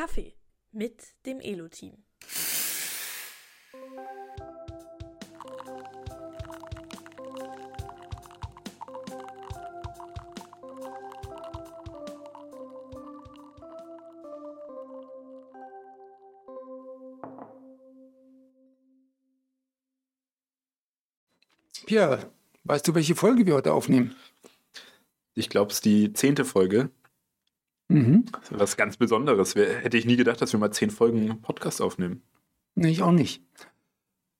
Kaffee mit dem Elo-Team. Pierre, weißt du, welche Folge wir heute aufnehmen? Ich glaube, es ist die zehnte Folge. Mhm. Was ganz Besonderes. Hätte ich nie gedacht, dass wir mal zehn Folgen Podcast aufnehmen. Nee, ich auch nicht.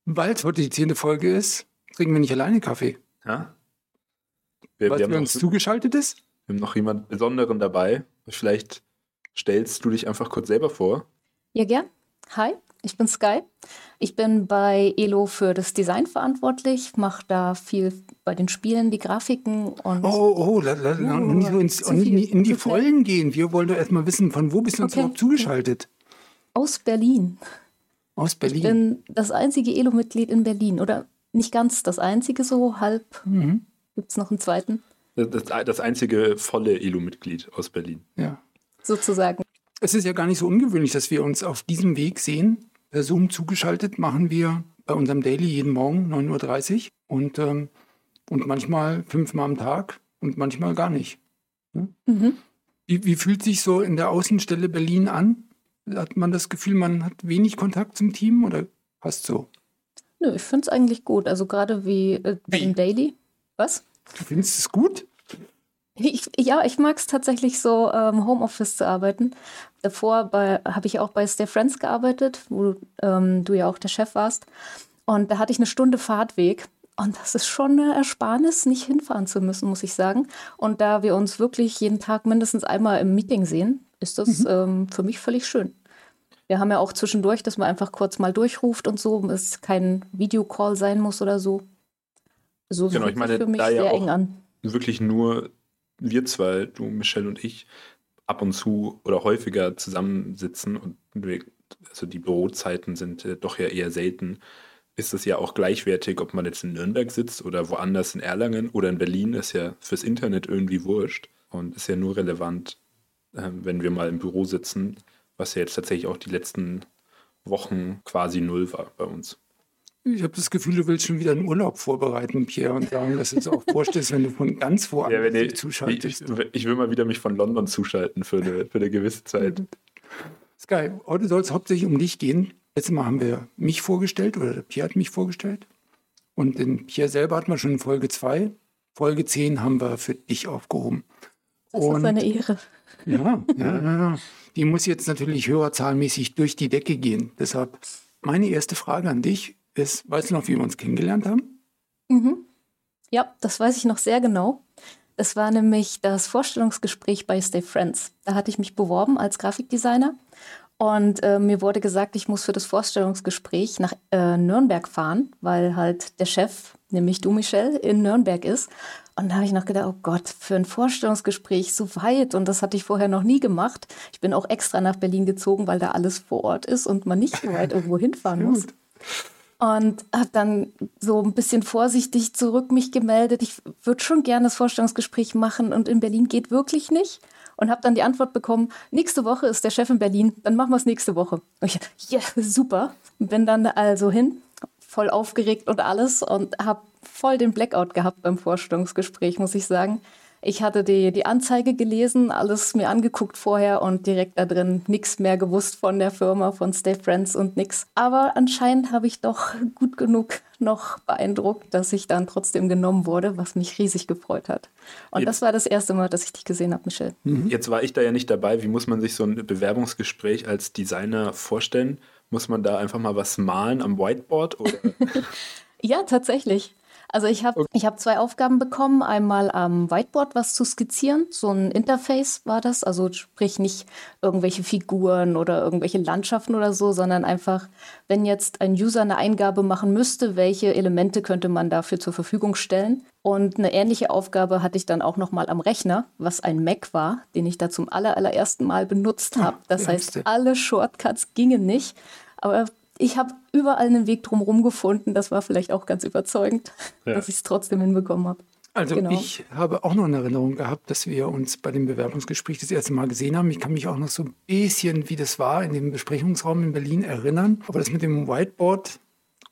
Weil es heute die zehnte Folge ist, trinken wir nicht alleine Kaffee. Ja? Wir, Weil wir, für haben uns noch, zugeschaltet ist? wir haben noch jemand Besonderen dabei. Vielleicht stellst du dich einfach kurz selber vor. Ja, gern. Hi, ich bin Sky. Ich bin bei Elo für das Design verantwortlich, mache da viel bei den Spielen, die Grafiken und. Oh, oh, la, la, la, Oh, nicht so ins, in, in die. Vollen gehen. Wir wollen doch erstmal wissen, von wo bist du uns Okay, überhaupt zugeschaltet? Aus Berlin. Aus Ich Berlin. bin das einzige Elo-Mitglied in Berlin. Oder nicht ganz das einzige, so halb. Mhm. Gibt es noch einen zweiten, das, das einzige volle ELO-Mitglied aus Berlin. Ja. sozusagen. Es ist ja gar nicht so ungewöhnlich, dass wir uns auf diesem Weg sehen. Per Zoom zugeschaltet machen wir bei unserem Daily jeden Morgen 9.30 Uhr und, ähm, und manchmal fünfmal am Tag und manchmal gar nicht. Mhm. Wie, wie fühlt sich so in der Außenstelle Berlin an? Hat man das Gefühl, man hat wenig Kontakt zum Team oder passt so? Nö, ich finde es eigentlich gut. Also gerade wie äh, Wie? dem Daily. Was? Du findest es gut? Ich, ja, ich mag es tatsächlich so, ähm, Homeoffice zu arbeiten. Davor habe ich auch bei Stay Friends gearbeitet, wo ähm, du ja auch der Chef warst. Und da hatte ich eine Stunde Fahrtweg. Und das ist schon eine Ersparnis, nicht hinfahren zu müssen, muss ich sagen. Und da wir uns wirklich jeden Tag mindestens einmal im Meeting sehen, ist das ähm, für mich völlig schön. Wir haben ja auch zwischendurch, dass man einfach kurz mal durchruft und so, es kein Videocall sein muss oder so. So Genau, fühlt ich meine, für mich da ja sehr auch- eng an. Wirklich nur wir zwei, du, Michelle und ich, ab und zu oder häufiger zusammensitzen und wir, also die Bürozeiten sind äh, doch ja eher selten, ist es ja auch gleichwertig, ob man jetzt in Nürnberg sitzt oder woanders in Erlangen oder in Berlin, ist ja fürs Internet irgendwie wurscht und ist ja nur relevant, ähm, wenn wir mal im Büro sitzen, was ja jetzt tatsächlich auch die letzten Wochen quasi null war bei uns. Ich habe das Gefühl, du willst schon wieder einen Urlaub vorbereiten, Pierre, und sagen, dass es auch ist, wenn du von ganz woanders Ja, ich, zuschaltest. ich, ich will mal wieder mich von London zuschalten für eine, für eine gewisse Zeit. Sky, heute soll es hauptsächlich um dich gehen. Letztes Mal haben wir mich vorgestellt oder der Pierre hat mich vorgestellt. Und den Pierre selber hatten wir schon in Folge 2. Folge 10 haben wir für dich aufgehoben. Das ist eine Ehre. Ja, ja, ja, ja. Die muss jetzt natürlich hörerzahlenmäßig durch die Decke gehen. Deshalb meine erste Frage an dich ist, weißt du noch, wie wir uns kennengelernt haben? Mhm. Ja, das weiß ich noch sehr genau. Es war nämlich das Vorstellungsgespräch bei Stay Friends. Da hatte ich mich beworben als Grafikdesigner und äh, mir wurde gesagt, ich muss für das Vorstellungsgespräch nach äh, Nürnberg fahren, weil halt der Chef, nämlich du, Michelle, in Nürnberg ist. Und da habe ich noch gedacht, oh Gott, für ein Vorstellungsgespräch so weit und das hatte ich vorher noch nie gemacht. Ich bin auch extra nach Berlin gezogen, weil da alles vor Ort ist und man nicht so weit irgendwo hinfahren muss. Und habe dann so ein bisschen vorsichtig zurück mich gemeldet. Ich würde schon gerne das Vorstellungsgespräch machen und in Berlin geht wirklich nicht. Und habe dann die Antwort bekommen, nächste Woche ist der Chef in Berlin, dann machen wir es nächste Woche. Und ich, ja, super. Bin dann also hin, voll aufgeregt und alles und habe voll den Blackout gehabt beim Vorstellungsgespräch, muss ich sagen. Ich hatte die, die Anzeige gelesen, alles mir angeguckt vorher und direkt da drin nichts mehr gewusst von der Firma, von Stay Friends und nix. Aber anscheinend habe ich doch gut genug noch beeindruckt, dass ich dann trotzdem genommen wurde, was mich riesig gefreut hat. Und Jetzt- das war das erste Mal, dass ich dich gesehen habe, Michelle. Jetzt war ich da ja nicht dabei. Wie muss man sich so ein Bewerbungsgespräch als Designer vorstellen? Muss man da einfach mal was malen am Whiteboard? Oder? Ja, tatsächlich. Also ich habe ich hab zwei Aufgaben bekommen. Einmal am Whiteboard was zu skizzieren. So ein Interface war das. Also sprich nicht irgendwelche Figuren oder irgendwelche Landschaften oder so, sondern einfach, wenn jetzt ein User eine Eingabe machen müsste, welche Elemente könnte man dafür zur Verfügung stellen. Und eine ähnliche Aufgabe hatte ich dann auch noch mal am Rechner, was ein Mac war, den ich da zum aller, allerersten Mal benutzt habe. Das heißt, alle Shortcuts gingen nicht. Aber ich habe überall einen Weg drumherum gefunden. Das war vielleicht auch ganz überzeugend, Ja. dass ich es trotzdem hinbekommen habe. Also Genau. ich habe auch noch eine Erinnerung gehabt, dass wir uns bei dem Bewerbungsgespräch das erste Mal gesehen haben. Ich kann mich auch noch so ein bisschen, wie das war, in dem Besprechungsraum in Berlin erinnern. Aber das mit dem Whiteboard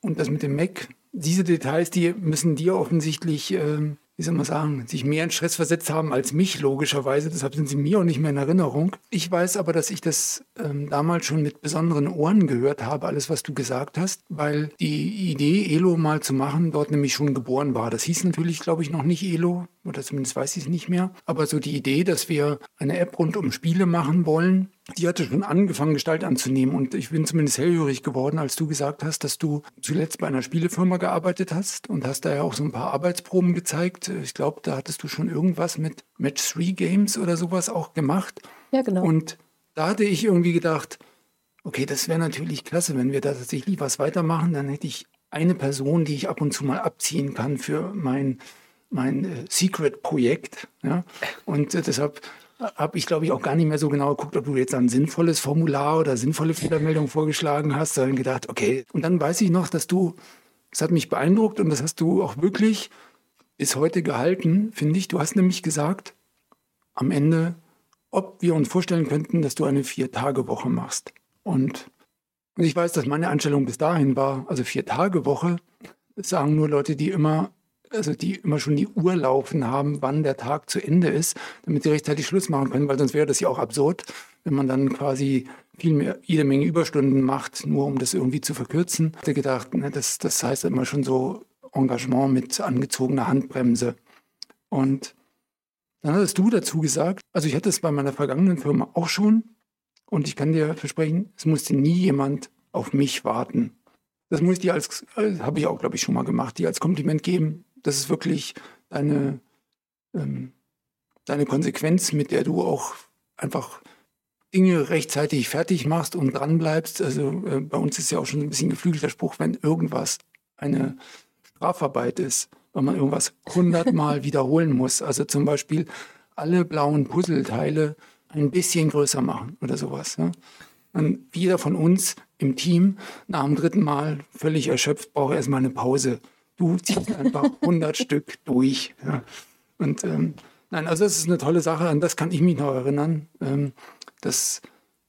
und das mit dem Mac, diese Details, die müssen dir offensichtlich, ähm, wie soll man sagen, sich mehr in Stress versetzt haben als mich, logischerweise. Deshalb sind sie mir auch nicht mehr in Erinnerung. Ich weiß aber, dass ich das ähm, damals schon mit besonderen Ohren gehört habe, alles, was du gesagt hast, weil die Idee, Elo mal zu machen, dort nämlich schon geboren war. Das hieß natürlich, glaube ich, noch nicht Elo, oder zumindest weiß ich es nicht mehr. Aber so die Idee, dass wir eine App rund um Spiele machen wollen, die hatte schon angefangen, Gestalt anzunehmen. Und ich bin zumindest hellhörig geworden, als du gesagt hast, dass du zuletzt bei einer Spielefirma gearbeitet hast und hast da ja auch so ein paar Arbeitsproben gezeigt. Ich glaube, da hattest du schon irgendwas mit Match 3 Games oder sowas auch gemacht. Ja, genau. Und da hatte ich irgendwie gedacht, okay, das wäre natürlich klasse, wenn wir da tatsächlich was weitermachen. Dann hätte ich eine Person, die ich ab und zu mal abziehen kann für mein, mein äh, Secret-Projekt. Ja? Und äh, deshalb habe ich, glaube ich, auch gar nicht mehr so genau geguckt, ob du jetzt ein sinnvolles Formular oder sinnvolle Fehlermeldung vorgeschlagen hast, sondern gedacht, okay. Und dann weiß ich noch, dass du, das hat mich beeindruckt und das hast du auch wirklich bis heute gehalten, finde ich. Du hast nämlich gesagt, am Ende, ob wir uns vorstellen könnten, dass du eine Vier-Tage-Woche machst. Und, und ich weiß, dass meine Einstellung bis dahin war, also Vier-Tage-Woche, sagen nur Leute, die immer, also die immer schon die Uhr laufen haben, wann der Tag zu Ende ist, damit sie rechtzeitig Schluss machen können, weil sonst wäre das ja auch absurd, wenn man dann quasi viel mehr, jede Menge Überstunden macht, nur um das irgendwie zu verkürzen. Ich hatte gedacht, ne, das, das heißt immer schon so Engagement mit angezogener Handbremse. Und dann hattest du dazu gesagt, also ich hatte es bei meiner vergangenen Firma auch schon und ich kann dir versprechen, es musste nie jemand auf mich warten. Das muss ich dir als, äh, habe ich auch, glaube ich, schon mal gemacht, dir als Kompliment geben. Das ist wirklich deine, ähm, deine Konsequenz, mit der du auch einfach Dinge rechtzeitig fertig machst und dran bleibst. Also äh, bei uns ist ja auch schon ein bisschen geflügelter Spruch, wenn irgendwas eine Strafarbeit ist, wenn man irgendwas hundertmal wiederholen muss. Also zum Beispiel alle blauen Puzzleteile ein bisschen größer machen oder sowas. Ja? Und jeder von uns im Team nach dem dritten Mal völlig erschöpft braucht erstmal eine Pause. Du ziehst einfach 100 Stück durch. Ja? Und ähm, nein, also das ist eine tolle Sache, an das kann ich mich noch erinnern, ähm, dass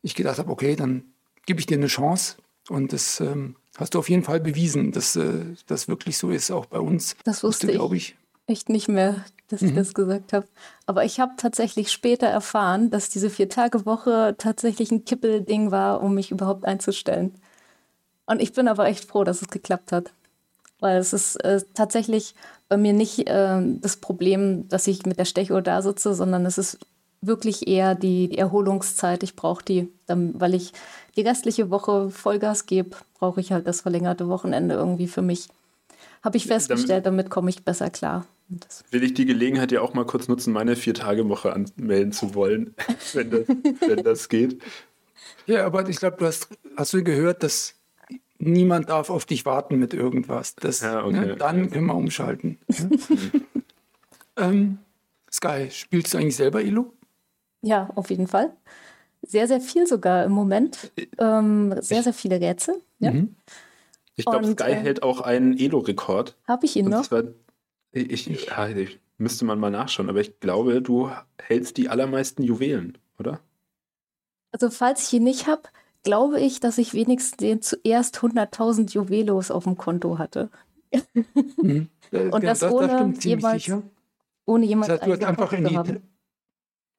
ich gedacht habe, okay, dann gebe ich dir eine Chance und das ähm, hast du auf jeden Fall bewiesen, dass äh, das wirklich so ist, auch bei uns. Das Musst du, wusste ich. glaube ich. echt nicht mehr, dass ich Mhm. das gesagt habe. Aber ich habe tatsächlich später erfahren, dass diese Vier-Tage-Woche tatsächlich ein Kippelding war, um mich überhaupt einzustellen. Und ich bin aber echt froh, dass es geklappt hat. Weil es ist äh, tatsächlich bei mir nicht äh, das Problem, dass ich mit der Stechuhr da sitze, sondern es ist wirklich eher die, die Erholungszeit. Ich brauche die, dann, weil ich die restliche Woche Vollgas gebe, brauche ich halt das verlängerte Wochenende irgendwie für mich. Habe ich Damit- festgestellt, damit komme ich besser klar. Das Will ich die Gelegenheit ja auch mal kurz nutzen, meine Vier-Tage-Woche anmelden zu wollen, wenn das, wenn das geht. Ja, aber ich glaube, du hast, hast du gehört, dass niemand darf auf dich warten mit irgendwas. Das, Ja, okay. ne, dann können wir umschalten. ähm, Sky, spielst du eigentlich selber Elo? Ja, auf jeden Fall. Sehr, sehr viel sogar im Moment. Ähm, sehr, sehr viele Rätsel. Ja. Mhm. Ich glaube, Sky äh, hält auch einen Elo-Rekord. Habe ich ihn Und noch? zwar, ich, ja, ich, müsste man mal nachschauen, aber ich glaube, du hältst die allermeisten Juwelen, oder? Also, falls ich ihn nicht habe, glaube ich, dass ich wenigstens den zuerst 100.000 Juwelos auf dem Konto hatte. Mhm. Äh, Und das da ohne ziemlich jeweils sicher. Ohne Das jemals heißt, du hast einfach in die.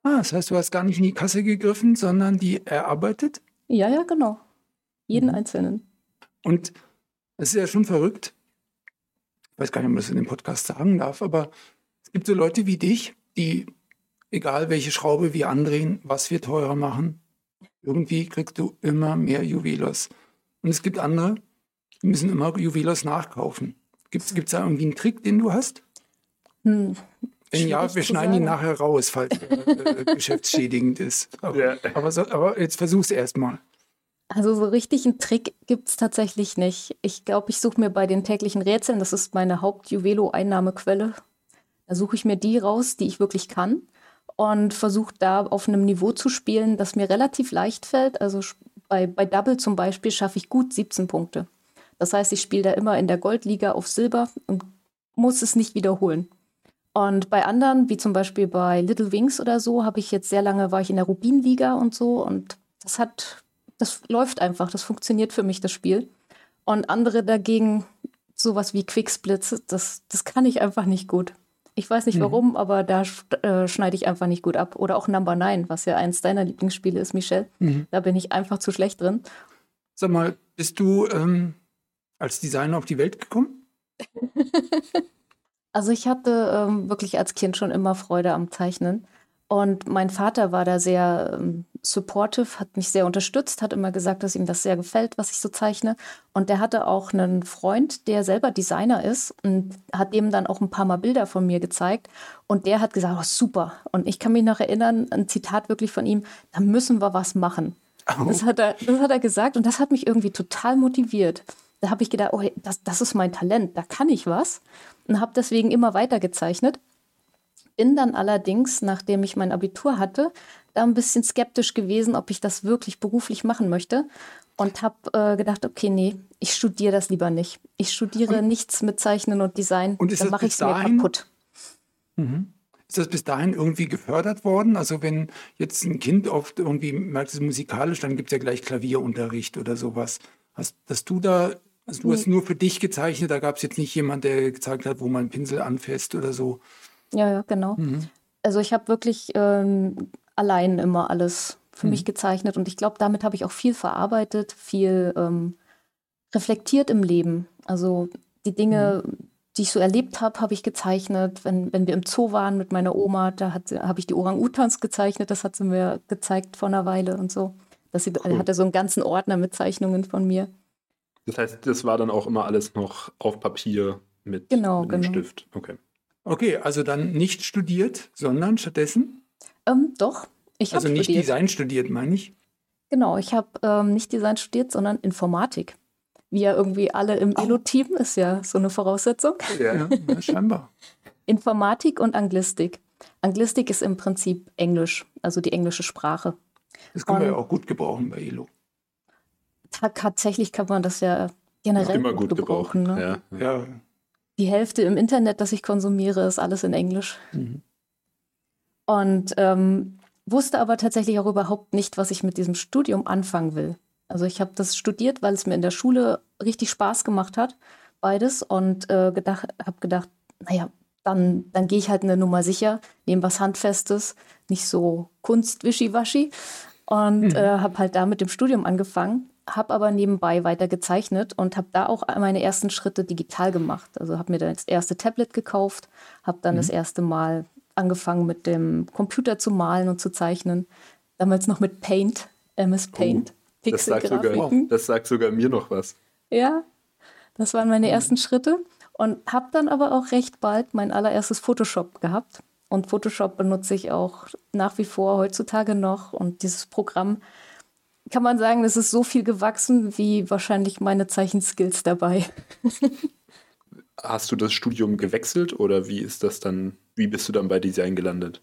Ah, das heißt, du hast gar nicht in die Kasse gegriffen, sondern die erarbeitet. Ja, ja, genau. Jeden Mhm. einzelnen. Und es ist ja schon verrückt. Ich weiß gar nicht, ob man das in dem Podcast sagen darf, aber es gibt so Leute wie dich, die, egal welche Schraube wir andrehen, was wir teurer machen, irgendwie kriegst du immer mehr Juwelos. Und es gibt andere, die müssen immer Juwelos nachkaufen. Gibt es da irgendwie einen Trick, den du hast? Hm. Wenn ja, wir schneiden ihn nachher raus, falls er äh, geschäftsschädigend ist. Aber, Ja. aber, so, aber jetzt versuch's erst mal. Also so richtig einen Trick gibt es tatsächlich nicht. Ich glaube, ich suche mir bei den täglichen Rätseln, das ist meine Haupt-Juwelo-Einnahmequelle, da suche ich mir die raus, die ich wirklich kann und versuche da auf einem Niveau zu spielen, das mir relativ leicht fällt. Also bei, bei Double zum Beispiel schaffe ich gut 17 Punkte. Das heißt, ich spiele da immer in der Goldliga auf Silber und muss es nicht wiederholen. Und bei anderen, wie zum Beispiel bei Little Wings oder so, habe ich jetzt sehr lange, war ich in der Rubin-Liga und so. Und das hat, das läuft einfach, das funktioniert für mich, das Spiel. Und andere dagegen, sowas wie Quicksplits, das, das kann ich einfach nicht gut. Ich weiß nicht mhm. warum, aber da äh, schneide ich einfach nicht gut ab. Oder auch Number 9, was ja eins deiner Lieblingsspiele ist, Michelle. Mhm. Da bin ich einfach zu schlecht drin. Sag mal, bist du ähm, als Designer auf die Welt gekommen? also ich hatte ähm, wirklich als Kind schon immer Freude am Zeichnen. Und mein Vater war da sehr ähm, supportive, hat mich sehr unterstützt, hat immer gesagt, dass ihm das sehr gefällt, was ich so zeichne. Und der hatte auch einen Freund, der selber Designer ist und hat dem dann auch ein paar Mal Bilder von mir gezeigt. Und der hat gesagt, oh, super. Und ich kann mich noch erinnern, ein Zitat wirklich von ihm, da müssen wir was machen. Oh. Das, hat er, das hat er gesagt und das hat mich irgendwie total motiviert. Da habe ich gedacht, oh, das, das ist mein Talent, da kann ich was. Und habe deswegen immer weiter gezeichnet bin dann allerdings, nachdem ich mein Abitur hatte, da ein bisschen skeptisch gewesen, ob ich das wirklich beruflich machen möchte und habe äh, gedacht, okay, nee, ich studiere das lieber nicht. Ich studiere und, nichts mit Zeichnen und Design. Und dann mache ich es mir kaputt. Mhm. Ist das bis dahin irgendwie gefördert worden? Also wenn jetzt ein Kind oft irgendwie merkt, es ist musikalisch, dann gibt es ja gleich Klavierunterricht oder sowas. Hast, hast du da, also du hast nur für dich gezeichnet, da gab es jetzt nicht jemand, der gezeigt hat, wo man einen Pinsel anfasst oder so. Ja, ja, genau. Mhm. Also ich habe wirklich ähm, allein immer alles für mhm. mich gezeichnet und ich glaube, damit habe ich auch viel verarbeitet, viel ähm, reflektiert im Leben. Also die Dinge, mhm. die ich so erlebt habe, habe ich gezeichnet. Wenn, wenn wir im Zoo waren mit meiner Oma, da habe ich die Orang-Utans gezeichnet, das hat sie mir gezeigt vor einer Weile und so. Das sie, cool. hatte so einen ganzen Ordner mit Zeichnungen von mir. Das heißt, das war dann auch immer alles noch auf Papier mit, genau, mit genau. Stift. Okay. Okay, also dann nicht studiert, sondern stattdessen? Ähm, doch, ich habe Also nicht studiert. Design studiert, meine ich? Genau, ich habe ähm, nicht Design studiert, sondern Informatik. Wie ja irgendwie alle im oh. Elo-Team ist ja so eine Voraussetzung. Ja, ja scheinbar. Informatik und Anglistik. Anglistik ist im Prinzip Englisch, also die englische Sprache. Das können und wir ja auch gut gebrauchen bei Elo. Tatsächlich kann man das ja generell ja, immer gut, gut gebrauchen. gebrauchen ne? ja. ja die Hälfte im Internet, das ich konsumiere, ist alles in Englisch. Mhm. Und ähm, wusste aber tatsächlich auch überhaupt nicht, was ich mit diesem Studium anfangen will. Also ich habe das studiert, weil es mir in der Schule richtig Spaß gemacht hat, beides. Und äh, gedacht, habe gedacht, naja, dann, dann gehe ich halt eine Nummer sicher, nehme was Handfestes, nicht so Kunst, Wischiwaschi. Und mhm. äh, habe halt da mit dem Studium angefangen habe aber nebenbei weiter gezeichnet und habe da auch meine ersten Schritte digital gemacht. Also habe mir dann das erste Tablet gekauft, habe dann mhm. das erste Mal angefangen mit dem Computer zu malen und zu zeichnen. Damals noch mit Paint, MS Paint. Oh, das, sagt sogar, das sagt sogar mir noch was. Ja, das waren meine mhm. ersten Schritte und habe dann aber auch recht bald mein allererstes Photoshop gehabt. Und Photoshop benutze ich auch nach wie vor heutzutage noch. Und dieses Programm kann man sagen, es ist so viel gewachsen wie wahrscheinlich meine Zeichenskills dabei. Hast du das Studium gewechselt oder wie ist das dann, wie bist du dann bei Design gelandet?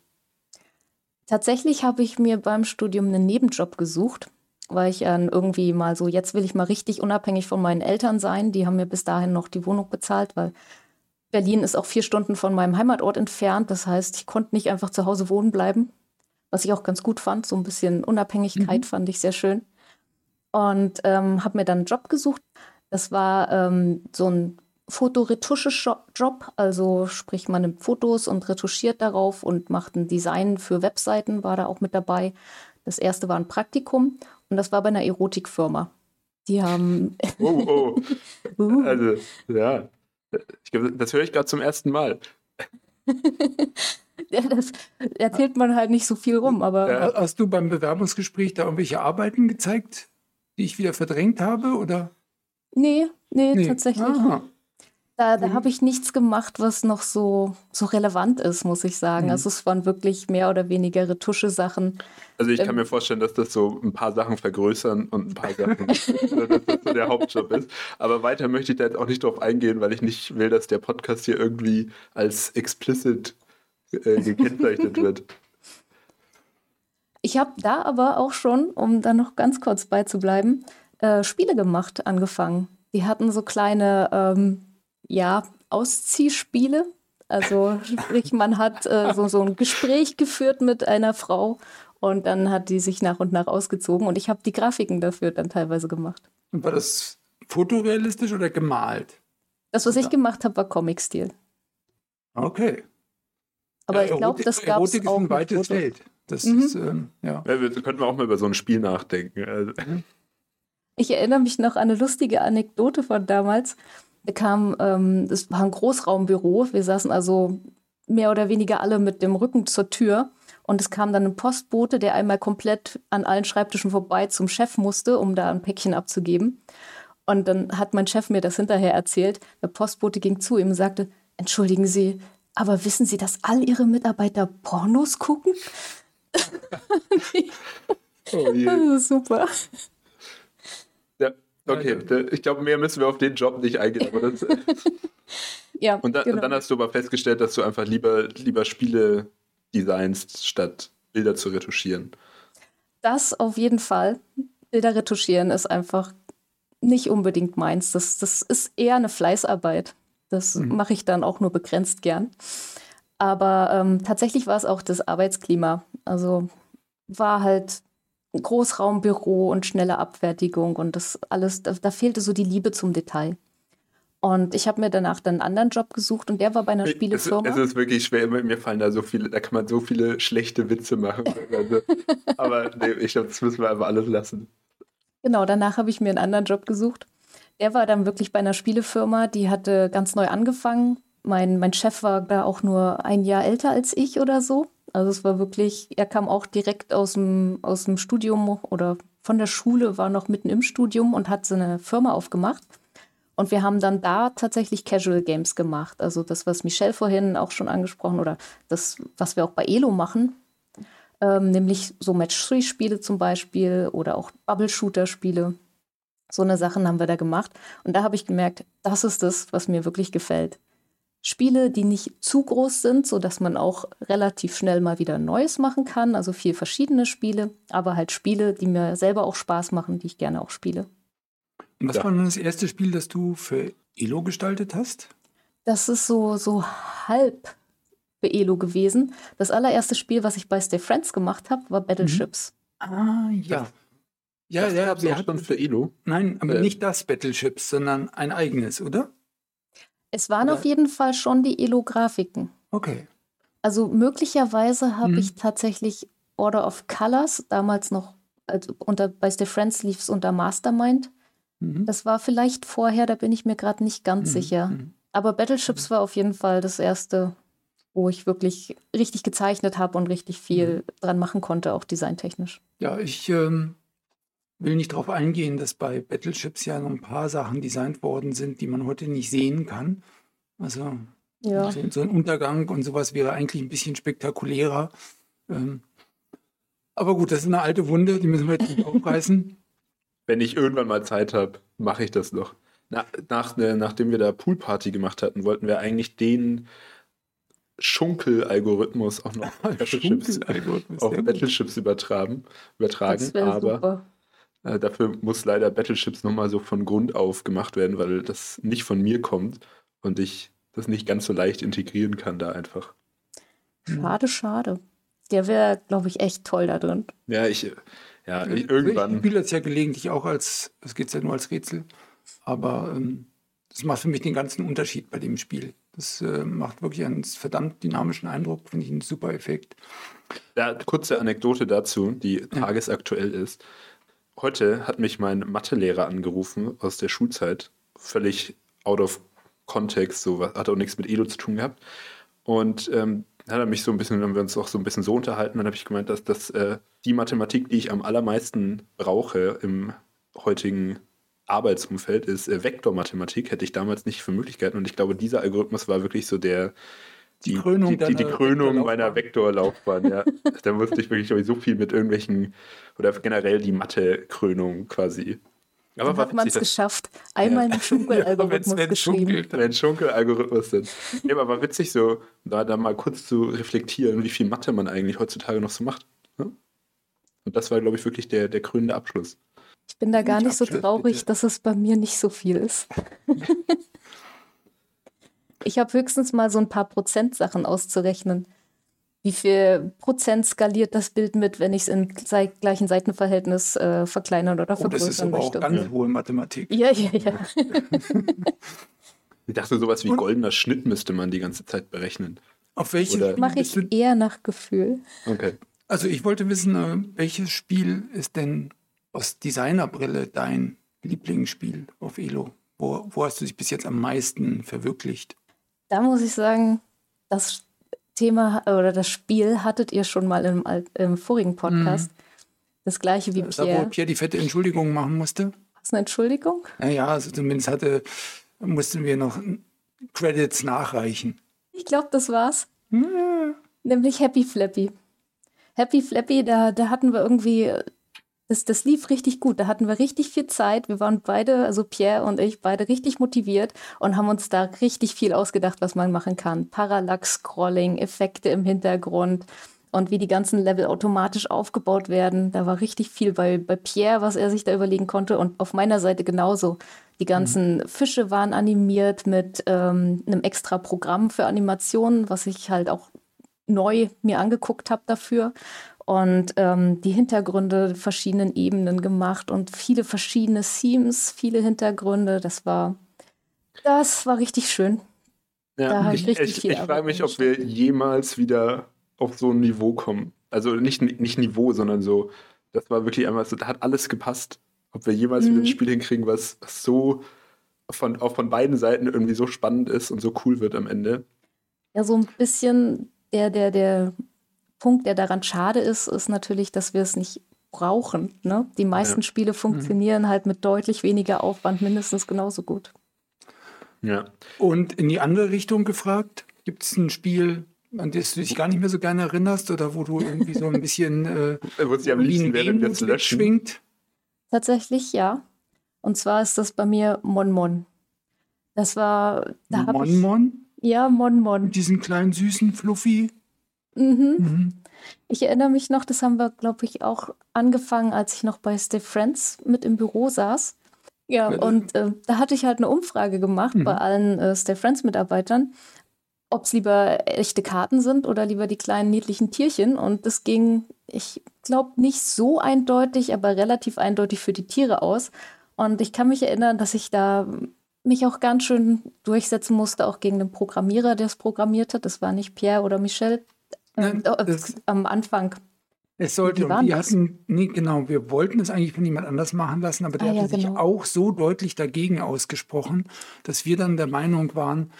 Tatsächlich habe ich mir beim Studium einen Nebenjob gesucht, weil ich dann irgendwie mal so, jetzt will ich mal richtig unabhängig von meinen Eltern sein. Die haben mir bis dahin noch die Wohnung bezahlt, weil Berlin ist auch vier Stunden von meinem Heimatort entfernt. Das heißt, ich konnte nicht einfach zu Hause wohnen bleiben was ich auch ganz gut fand. So ein bisschen Unabhängigkeit mhm. fand ich sehr schön. Und ähm, habe mir dann einen Job gesucht. Das war ähm, so ein Fotoretusche-Job, also sprich, man nimmt Fotos und retuschiert darauf und macht ein Design für Webseiten, war da auch mit dabei. Das erste war ein Praktikum und das war bei einer Erotikfirma. Die haben. Oh, oh. uh. Also, ja. Ich glaube, das höre ich gerade zum ersten Mal. Ja, das erzählt man halt nicht so viel rum, aber. Ja, hast du beim Bewerbungsgespräch da irgendwelche Arbeiten gezeigt, die ich wieder verdrängt habe, oder? Nee, nee, nee. tatsächlich. Aha. Da, da mhm. habe ich nichts gemacht, was noch so, so relevant ist, muss ich sagen. Mhm. Also es waren wirklich mehr oder weniger Retusche-Sachen. Also ich kann ähm, mir vorstellen, dass das so ein paar Sachen vergrößern und ein paar Sachen, dass das so der Hauptjob ist. Aber weiter möchte ich da jetzt auch nicht drauf eingehen, weil ich nicht will, dass der Podcast hier irgendwie als explicit äh, gekennzeichnet wird. Ich habe da aber auch schon, um da noch ganz kurz beizubleiben, äh, Spiele gemacht, angefangen. Die hatten so kleine, ähm, ja, Ausziehspiele. Also sprich, man hat äh, so, so ein Gespräch geführt mit einer Frau und dann hat die sich nach und nach ausgezogen und ich habe die Grafiken dafür dann teilweise gemacht. Und war das fotorealistisch oder gemalt? Das, was ich gemacht habe, war Comic-Stil. Okay. Aber Ja, ich glaube, das gab es Erotik ist auch ein weites Foto. Feld. Das Mhm. ist, ähm, ja. Ja, wir könnten auch mal über so ein Spiel nachdenken. Also, Ich erinnere mich noch an eine lustige Anekdote von damals. Kam, ähm, es war ein Großraumbüro. Wir saßen also mehr oder weniger alle mit dem Rücken zur Tür. Und es kam dann ein Postbote, der einmal komplett an allen Schreibtischen vorbei zum Chef musste, um da ein Päckchen abzugeben. Und dann hat mein Chef mir das hinterher erzählt. Der Postbote ging zu ihm und sagte, entschuldigen Sie, aber wissen Sie, dass all Ihre Mitarbeiter Pornos gucken? oh je. Das ist super. Okay, da- ich glaube, mehr müssen wir auf den Job nicht eingehen. Ja, und, dann, genau. und dann hast du aber festgestellt, dass du einfach lieber, lieber Spiele designst, statt Bilder zu retuschieren. Das auf jeden Fall. Bilder retuschieren ist einfach nicht unbedingt meins. Das, das ist eher eine Fleißarbeit. Das mache ich dann auch nur begrenzt gern. Aber ähm, tatsächlich war es auch das Arbeitsklima. Also war halt Großraumbüro und schnelle Abfertigung und das alles, da, da fehlte so die Liebe zum Detail. Und ich habe mir danach dann einen anderen Job gesucht und der war bei einer Es, Spielefirma. es ist wirklich schwer, mir fallen da so viele, da kann man so viele schlechte Witze machen. Also, aber nee, ich glaube, das müssen wir einfach alles lassen. Genau, danach habe ich mir einen anderen Job gesucht. Der war dann wirklich bei einer Spielefirma, die hatte ganz neu angefangen. Mein, mein Chef war da auch nur ein Jahr älter als ich oder so. Also es war wirklich, er kam auch direkt aus dem, aus dem Studium oder von der Schule, war noch mitten im Studium und hat so eine Firma aufgemacht. Und wir haben dann da tatsächlich Casual Games gemacht. Also das, was Michelle vorhin auch schon angesprochen oder das, was wir auch bei Elo machen. Ähm, nämlich so Match-3-Spiele zum Beispiel oder auch Bubble-Shooter-Spiele. So eine Sachen haben wir da gemacht. Und da habe ich gemerkt, das ist das, was mir wirklich gefällt. Spiele, die nicht zu groß sind, sodass man auch relativ schnell mal wieder Neues machen kann. Also viel verschiedene Spiele, aber halt Spiele, die mir selber auch Spaß machen, die ich gerne auch spiele. Und was Ja. war denn das erste Spiel, das du für Elo gestaltet hast? Das ist so, so halb für Elo gewesen. Das allererste Spiel, was ich bei Stay Friends gemacht habe, war Battleships. Ah, ja. Ja, ja, gab's wir hatten, für Elo. nein, aber Äh. nicht das Battleships, sondern ein eigenes, oder? Es waren Ja. auf jeden Fall schon die Elo-Grafiken. Okay. Also möglicherweise habe Mhm. ich tatsächlich Order of Colors, damals noch, also unter, bei Stay Friends lief es unter Mastermind. Mhm. Das war vielleicht vorher, da bin ich mir gerade nicht ganz Mhm, sicher. mhm. Aber Battleships war auf jeden Fall das erste, wo ich wirklich richtig gezeichnet habe und richtig viel dran machen konnte, auch designtechnisch. Ja, ich ähm, will nicht darauf eingehen, dass bei Battleships ja noch ein paar Sachen designt worden sind, die man heute nicht sehen kann. Also Ja. so, so ein Untergang und sowas wäre eigentlich ein bisschen spektakulärer. Ähm, aber gut, das ist eine alte Wunde, die müssen wir jetzt nicht aufreißen. Wenn ich irgendwann mal Zeit habe, mache ich das noch. Na, nach, ne, nachdem wir da Poolparty gemacht hatten, wollten wir eigentlich den Schunkel-Algorithmus auch noch auf Battleships, auf. Battleships übertragen, übertragen aber super. Äh, dafür muss leider Battleships nochmal so von Grund auf gemacht werden, weil das nicht von mir kommt und ich das nicht ganz so leicht integrieren kann da einfach. Schade, schade. Der wäre, glaube ich, echt toll da drin. Ja, ich, ja, ich, Ich irgendwann. spiele das ja gelegentlich auch als, es geht ja nur als Rätsel, aber ähm, das macht für mich den ganzen Unterschied bei dem Spiel. Das äh, macht wirklich einen verdammt dynamischen Eindruck, finde ich ein super Effekt. Ja, kurze Anekdote dazu, die tagesaktuell ist. Heute hat mich mein Mathelehrer angerufen aus der Schulzeit, völlig out of context, so hat auch nichts mit Edo zu tun gehabt. Und ähm, hat er mich so ein bisschen, haben wir uns auch so ein bisschen so unterhalten, dann habe ich gemeint, dass das äh, die Mathematik, die ich am allermeisten brauche im heutigen Arbeitsumfeld, ist äh, Vektormathematik. Hätte ich damals nicht für Möglichkeiten. Und ich glaube, dieser Algorithmus war wirklich so der Die Krönung die, die, die Krönung meiner Vektorlaufbahn. Ja. da musste ich wirklich so viel mit irgendwelchen, oder generell die Mathe-Krönung quasi. Aber Dann war hat man es witzig, geschafft. Einmal einen Schunkel-Algorithmus wenn's geschrieben. ein Schunkel-Algorithmus sind. Ja, aber war witzig so, da, da mal kurz zu reflektieren, wie viel Mathe man eigentlich heutzutage noch so macht. ne? Und das war, glaube ich, wirklich der, der krönende Abschluss. Ich bin da gar Nicht nicht so traurig, bitte. dass es bei mir nicht so viel ist. Ich habe höchstens mal so ein paar Prozentsachen auszurechnen. Wie viel Prozent skaliert das Bild mit, wenn ich es im gleichen Seitenverhältnis äh, verkleinern oder vergrößern oh, das ist aber möchte? auch ganz hohe Mathematik. Ja, ja, ja. Ich dachte, sowas wie goldener Schnitt müsste man die ganze Zeit berechnen. Auf welche Oder- Spiel Mache ich eher nach Gefühl. Okay. Also ich wollte wissen, äh, welches Spiel ist denn aus Designerbrille dein Lieblingsspiel auf Elo? Wo, wo hast du dich bis jetzt am meisten verwirklicht? Da muss ich sagen, das Thema oder das Spiel hattet ihr schon mal im, im vorigen Podcast. Das gleiche wie Da, wo Pierre. Pierre die fette Entschuldigung machen musste? Hast du eine Entschuldigung? Naja, also zumindest hatte, mussten wir noch Credits nachreichen. Ich glaube, das war's. Ja. Nämlich Happy Flappy. Happy Flappy, da, da hatten wir irgendwie, das, das lief richtig gut. Da hatten wir richtig viel Zeit. Wir waren beide, also Pierre und ich, beide richtig motiviert und haben uns da richtig viel ausgedacht, was man machen kann. Parallax-Scrolling, Effekte im Hintergrund und wie die ganzen Level automatisch aufgebaut werden. Da war richtig viel bei, bei Pierre, was er sich da überlegen konnte und auf meiner Seite genauso. Die ganzen Fische waren animiert mit ähm, einem extra Programm für Animationen, was ich halt auch neu mir angeguckt habe dafür und ähm, die Hintergründe verschiedenen Ebenen gemacht und viele verschiedene Themes, viele Hintergründe. Das war, das war richtig schön. Da hab ich ich richtig ich, viel ich frage mich, ob wir jemals wieder auf so ein Niveau kommen. Also nicht, nicht Niveau, sondern so, das war wirklich einmal so, da hat alles gepasst. Ob wir jemals wieder ein Mhm. Spiel hinkriegen, was, was so von, auch von beiden Seiten irgendwie so spannend ist und so cool wird am Ende. Ja, so ein bisschen der, der, der Punkt, der daran schade ist, ist natürlich, dass wir es nicht brauchen. Ne? Die meisten Ja. Spiele funktionieren halt mit deutlich weniger Aufwand mindestens genauso gut. Ja. Und in die andere Richtung gefragt, gibt es ein Spiel, an das du dich gar nicht mehr so gerne erinnerst oder wo du irgendwie so ein bisschen äh, wäre, mitschwingt? Tatsächlich ja. Und zwar ist das bei mir Mon Mon. Das war, da habe ich, Mon Mon? ja, Mon Mon. Mit diesen kleinen süßen Fluffy? Mhm. Mhm. Ich erinnere mich noch, das haben wir, glaube ich, auch angefangen, als ich noch bei Stay Friends mit im Büro saß. Ja, und äh, da hatte ich halt eine Umfrage gemacht Mhm. bei allen äh, Stay Friends Mitarbeitern, ob es lieber echte Karten sind oder lieber die kleinen niedlichen Tierchen. Und das ging, ich glaube, nicht so eindeutig, aber relativ eindeutig für die Tiere aus. Und ich kann mich erinnern, dass ich da mich auch ganz schön durchsetzen musste, auch gegen den Programmierer, der es programmiert hat. Das war nicht Pierre oder Michel. Ähm, Nein, äh, das- am Anfang. Es sollte, und wir hatten, nee, genau, wir wollten es eigentlich von jemand anders machen lassen, aber der Ah, ja, hatte sich genau. auch so deutlich dagegen ausgesprochen, dass wir dann der Meinung waren,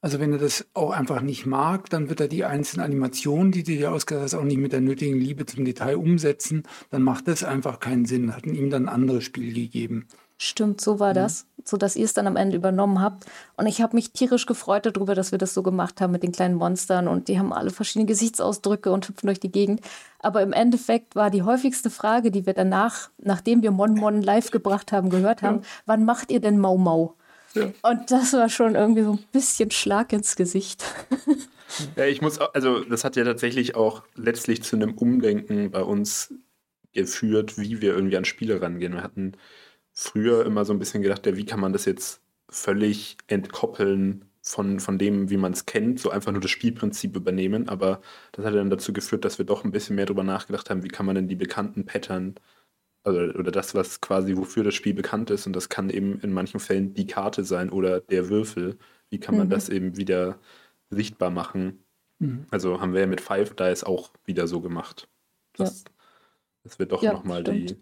also wenn er das auch einfach nicht mag, dann wird er die einzelnen Animationen, die du dir ausgedacht hast, auch nicht mit der nötigen Liebe zum Detail umsetzen, dann macht das einfach keinen Sinn. Hatten ihm dann ein anderes Spiel gegeben. Stimmt, so war das, so dass ihr es dann am Ende übernommen habt. Und ich habe mich tierisch gefreut darüber, dass wir das so gemacht haben mit den kleinen Monstern und die haben alle verschiedene Gesichtsausdrücke und hüpfen durch die Gegend. Aber im Endeffekt war die häufigste Frage, die wir danach, nachdem wir Mon Mon live gebracht haben, gehört haben, wann macht ihr denn Mau Mau? Ja. Und das war schon irgendwie so ein bisschen Schlag ins Gesicht. Ja, ich muss, auch, also das hat ja tatsächlich auch letztlich zu einem Umdenken bei uns geführt, wie wir irgendwie an Spiele rangehen. Wir hatten früher immer so ein bisschen gedacht, ja, wie kann man das jetzt völlig entkoppeln von, von dem, wie man es kennt, so einfach nur das Spielprinzip übernehmen. Aber das hat dann dazu geführt, dass wir doch ein bisschen mehr darüber nachgedacht haben, wie kann man denn die bekannten Pattern also, oder das, was quasi wofür das Spiel bekannt ist, und das kann eben in manchen Fällen die Karte sein oder der Würfel. Wie kann man Mhm. das eben wieder sichtbar machen? Mhm. Also haben wir ja mit Five Dice auch wieder so gemacht. Das, das wird doch Ja, nochmal die.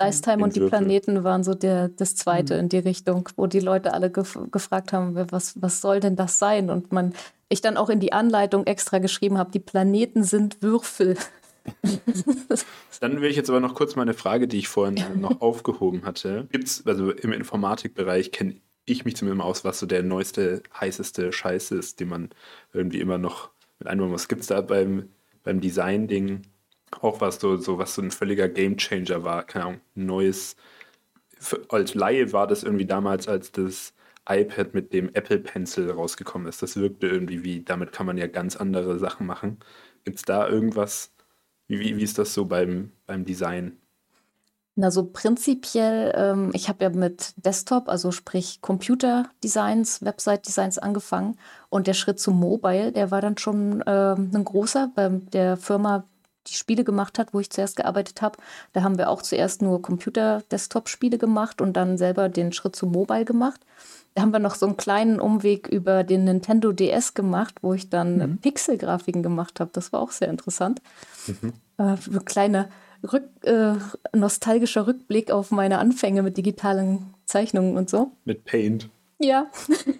Stimmt. Dice Time und die. Planeten waren so der, das zweite Mhm. in die Richtung, wo die Leute alle gef gefragt haben, was, was soll denn das sein? Und man, ich dann auch in die Anleitung extra geschrieben habe, die Planeten sind Würfel. Dann will ich jetzt aber noch kurz meine Frage, die ich vorhin noch aufgehoben hatte. Gibt's, also im Informatikbereich kenne ich mich zumindest aus, was so der neueste, heißeste Scheiß ist, den man irgendwie immer noch mit einbauen muss. Gibt es da beim, beim Design-Ding auch was so, so, was so ein völliger Gamechanger war? Keine Ahnung, neues. Als Laie war das irgendwie damals, als das iPad mit dem Apple Pencil rausgekommen ist. Das wirkte irgendwie wie, damit kann man ja ganz andere Sachen machen. Gibt es da irgendwas? Wie, wie, ist das so beim, beim Design? Na, so prinzipiell, ähm, ich habe ja mit Desktop, also sprich Computer-Designs, Website-Designs angefangen. Und der Schritt zum Mobile, der war dann schon ähm, ein großer bei der Firma, die Spiele gemacht hat, wo ich zuerst gearbeitet habe. Da haben wir auch zuerst nur Computer-Desktop-Spiele gemacht und dann selber den Schritt zum Mobile gemacht. Da haben wir noch so einen kleinen Umweg über den Nintendo DS gemacht, wo ich dann mhm. Pixel-Grafiken gemacht habe. Das war auch sehr interessant. Mhm. Äh, eine kleine Rück, äh, nostalgischer Rückblick auf meine Anfänge mit digitalen Zeichnungen und so. Mit Paint. Ja,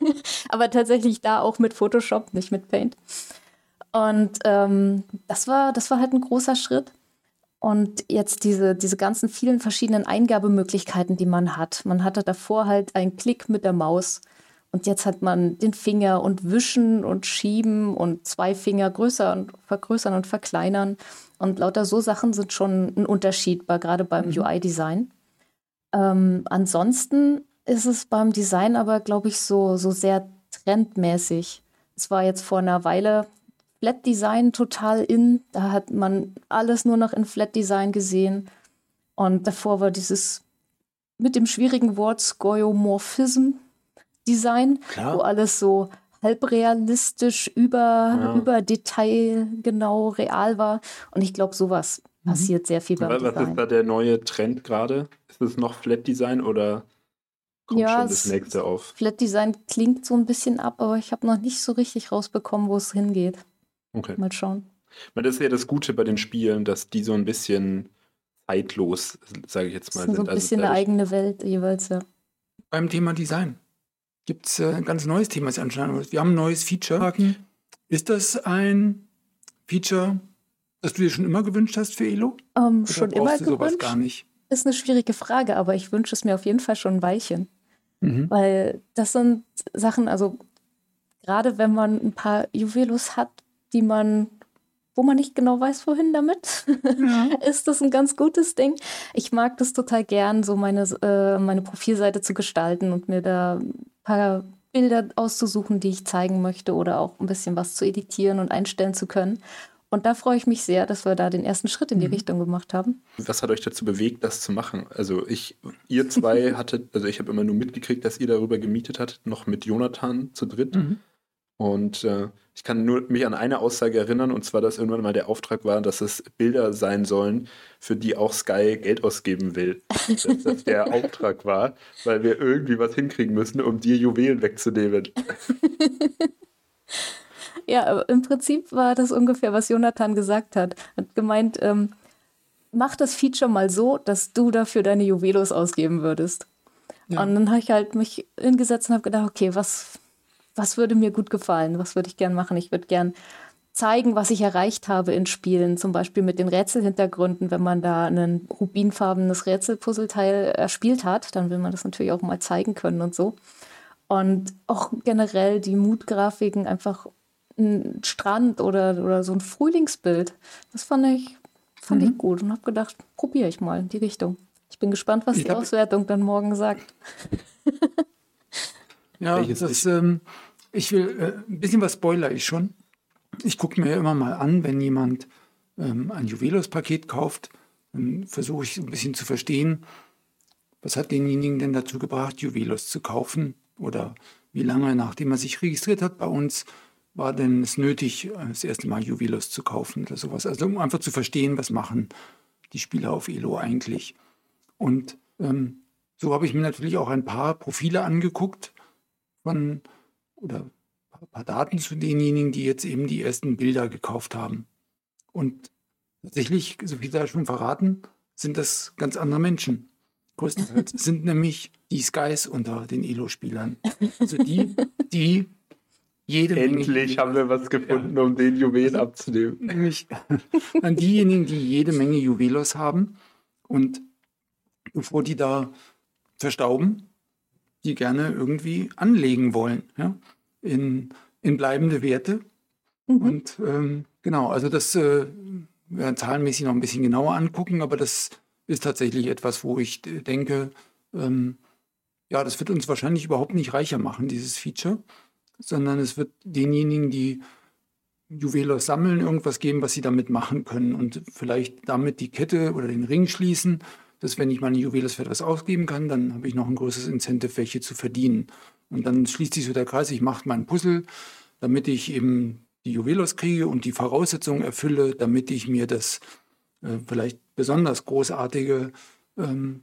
aber tatsächlich da auch mit Photoshop, nicht mit Paint. Und ähm, das, war, das war halt ein großer Schritt. Und jetzt diese, diese ganzen vielen verschiedenen Eingabemöglichkeiten, die man hat. Man hatte davor halt einen Klick mit der Maus. Und jetzt hat man den Finger und Wischen und Schieben und zwei Finger größer und vergrößern und verkleinern. Und lauter so Sachen sind schon ein Unterschied, bei, gerade beim mhm. UI-Design. Ähm, ansonsten ist es beim Design aber, glaube ich, so, so sehr trendmäßig. Es war jetzt vor einer Weile Flat Design total in. Da hat man alles nur noch in Flat Design gesehen. Und davor war dieses mit dem schwierigen Wort Skeuomorphism Design, Klar. wo alles so halbrealistisch über, ja. über Detail genau real war. Und ich glaube, sowas mhm. passiert sehr viel beim was, Design. Was ist da der neue Trend gerade? Ist es noch Flat Design oder kommt ja, schon das nächste auf? Flat Design klingt so ein bisschen ab, aber ich habe noch nicht so richtig rausbekommen, wo es hingeht. Okay. Mal schauen. Das ist ja das Gute bei den Spielen, dass die so ein bisschen zeitlos, sage ich jetzt mal, sind. So ein also bisschen also eine eigene Welt jeweils, ja. Beim Thema Design gibt es äh, ein ganz neues Thema, das anschauen Wir haben ein neues Feature. Ist das ein Feature, das du dir schon immer gewünscht hast für Elo? Um, ähm, schon immer du gewünscht? gar nicht? Ist eine schwierige Frage, aber ich wünsche es mir auf jeden Fall schon ein Weilchen. Mhm. Weil das sind Sachen, also gerade wenn man ein paar Juwelos hat, die man, wo man nicht genau weiß, wohin damit, ja. ist das ein ganz gutes Ding. Ich mag das total gern, so meine, äh, meine Profilseite zu gestalten und mir da ein paar Bilder auszusuchen, die ich zeigen möchte oder auch ein bisschen was zu editieren und einstellen zu können. Und da freue ich mich sehr, dass wir da den ersten Schritt in die mhm. Richtung gemacht haben. Was hat euch dazu bewegt, das zu machen? Also ich, ihr zwei hattet, also ich habe immer nur mitgekriegt, dass ihr darüber gemietet hattet, noch mit Jonathan zu dritt. Mhm. Und äh, ich kann nur mich an eine Aussage erinnern, und zwar, dass irgendwann mal der Auftrag war, dass es Bilder sein sollen, für die auch Sky Geld ausgeben will. dass das der Auftrag war, weil wir irgendwie was hinkriegen müssen, um dir Juwelen wegzunehmen. ja, im Prinzip war das ungefähr, was Jonathan gesagt hat. Hat gemeint, ähm, mach das Feature mal so, dass du dafür deine Juwelos ausgeben würdest. Ja. Und dann habe ich halt mich hingesetzt und habe gedacht, okay, was was würde mir gut gefallen? Was würde ich gern machen? Ich würde gern zeigen, was ich erreicht habe in Spielen, zum Beispiel mit den Rätselhintergründen. Wenn man da ein rubinfarbenes Rätselpuzzleteil erspielt hat, dann will man das natürlich auch mal zeigen können und so. Und auch generell die Mutgrafiken, einfach ein Strand oder, oder so ein Frühlingsbild, das fand ich, fand mhm. ich gut und habe gedacht, probiere ich mal in die Richtung. Ich bin gespannt, was ich die Auswertung dann morgen sagt. Ja, das, ähm, ich will, äh, ein bisschen was spoiler ich schon. Ich gucke mir immer mal an, wenn jemand ähm, ein Juvelos-Paket kauft, dann versuche ich ein bisschen zu verstehen, was hat denjenigen denn dazu gebracht, Juvelos zu kaufen? Oder wie lange, nachdem er sich registriert hat bei uns, war denn es nötig, das erste Mal Juvelos zu kaufen oder sowas? Also um einfach zu verstehen, was machen die Spieler auf Elo eigentlich. Und ähm, so habe ich mir natürlich auch ein paar Profile angeguckt von oder ein paar Daten zu denjenigen, die jetzt eben die ersten Bilder gekauft haben. Und tatsächlich, so viel da schon verraten, sind das ganz andere Menschen. Größtenteils sind nämlich die Skies unter den Elo-Spielern. Also die, die jede Endlich Menge, haben wir was gefunden, ja. um den Juwel abzunehmen. Nämlich an diejenigen, die jede Menge Juwelos haben und bevor die da verstauben, die gerne irgendwie anlegen wollen ja, in, in bleibende Werte. Mhm. Und ähm, genau, also das äh, werden zahlenmäßig noch ein bisschen genauer angucken, aber das ist tatsächlich etwas, wo ich denke, ähm, ja, das wird uns wahrscheinlich überhaupt nicht reicher machen, dieses Feature, sondern es wird denjenigen, die Juwelos sammeln, irgendwas geben, was sie damit machen können und vielleicht damit die Kette oder den Ring schließen, dass wenn ich meine Juwelos für etwas ausgeben kann, dann habe ich noch ein größeres Incentive, welche zu verdienen. Und dann schließt sich so der Kreis, ich mache mein Puzzle, damit ich eben die Juwelos kriege und die Voraussetzungen erfülle, damit ich mir das äh, vielleicht besonders großartige, ähm,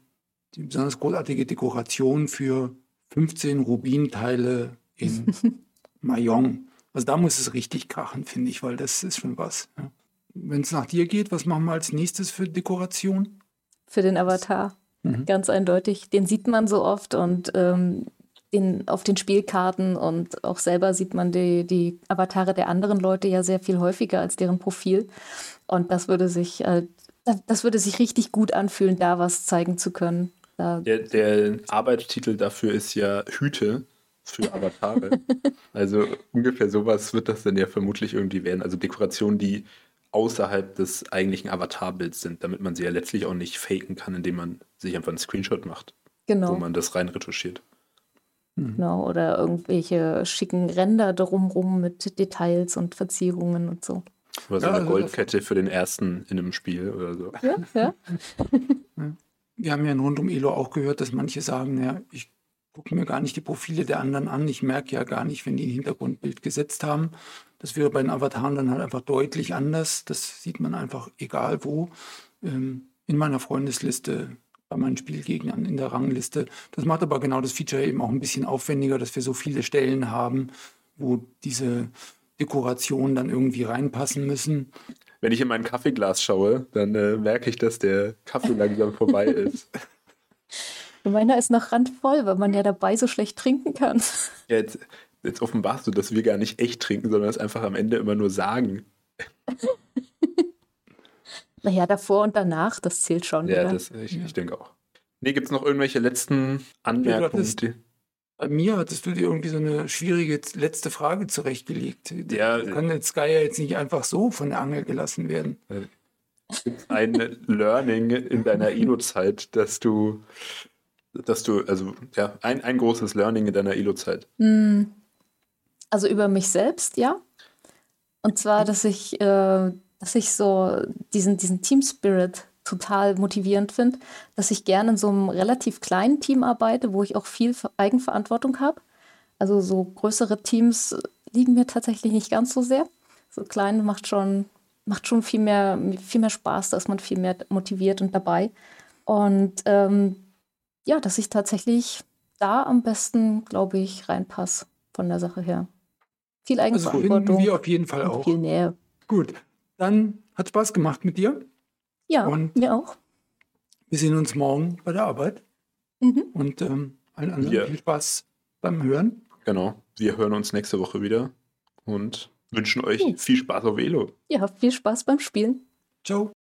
die besonders großartige Dekoration für 15 Rubinteile in Mayong. Also da muss es richtig krachen, finde ich, weil das ist schon was. Ja. Wenn es nach dir geht, was machen wir als nächstes für Dekoration? Für den Avatar. Mhm. Ganz eindeutig. Den sieht man so oft und ähm, den, auf den Spielkarten und auch selber sieht man die, die Avatare der anderen Leute ja sehr viel häufiger als deren Profil. Und das würde sich, äh, das würde sich richtig gut anfühlen, da was zeigen zu können. Der, der Arbeitstitel dafür ist ja Hüte für Avatare. also ungefähr sowas wird das dann ja vermutlich irgendwie werden. Also Dekorationen, die außerhalb des eigentlichen Avatarbilds sind, damit man sie ja letztlich auch nicht faken kann, indem man sich einfach einen Screenshot macht, genau. wo man das rein retuschiert. Mhm. Genau, oder irgendwelche schicken Ränder drumrum mit Details und Verzierungen und so. Oder so ja, eine also Goldkette für den ersten in einem Spiel oder so. Ja, ja. Wir haben ja in Rund um Elo auch gehört, dass manche sagen, ja, ich gucke mir gar nicht die Profile der anderen an. Ich merke ja gar nicht, wenn die ein Hintergrundbild gesetzt haben. Das wäre bei den Avataren dann halt einfach deutlich anders. Das sieht man einfach egal wo. Ähm, in meiner Freundesliste, bei meinen Spielgegnern, in der Rangliste. Das macht aber genau das Feature eben auch ein bisschen aufwendiger, dass wir so viele Stellen haben, wo diese Dekorationen dann irgendwie reinpassen müssen. Wenn ich in mein Kaffeeglas schaue, dann äh, merke ich, dass der Kaffee langsam vorbei ist. Meiner ist noch randvoll, weil man ja dabei so schlecht trinken kann. Ja, jetzt, jetzt offenbarst du, dass wir gar nicht echt trinken, sondern es einfach am Ende immer nur sagen. naja, davor und danach, das zählt schon. Ja, das, ich, ja. ich denke auch. Nee, gibt es noch irgendwelche letzten Anmerkungen? Ja, bei mir hattest du dir irgendwie so eine schwierige letzte Frage zurechtgelegt. Ja, kann jetzt Sky ja jetzt nicht einfach so von der Angel gelassen werden. Ein Learning in deiner Ino-Zeit, dass du dass du, also ja, ein, ein großes Learning in deiner Elo-Zeit? Hm. Also über mich selbst, ja. Und zwar, dass ich, äh, dass ich so diesen, diesen Team Spirit total motivierend finde, dass ich gerne in so einem relativ kleinen Team arbeite, wo ich auch viel Eigenverantwortung habe. Also so größere Teams liegen mir tatsächlich nicht ganz so sehr. So klein macht schon, macht schon viel mehr, viel mehr Spaß, da ist man viel mehr motiviert und dabei. Und ähm, ja, dass ich tatsächlich da am besten, glaube ich, reinpasse von der Sache her. Viel also Eigenverantwortung. Also wir auf jeden Fall auch. Viel Nähe. Gut, dann hat Spaß gemacht mit dir. Ja, und mir auch. Wir sehen uns morgen bei der Arbeit. Mhm. Und ähm, allen anderen ja. viel Spaß beim Hören. Genau, wir hören uns nächste Woche wieder und wünschen euch mhm. viel Spaß auf Elo. Ja, viel Spaß beim Spielen. Ciao.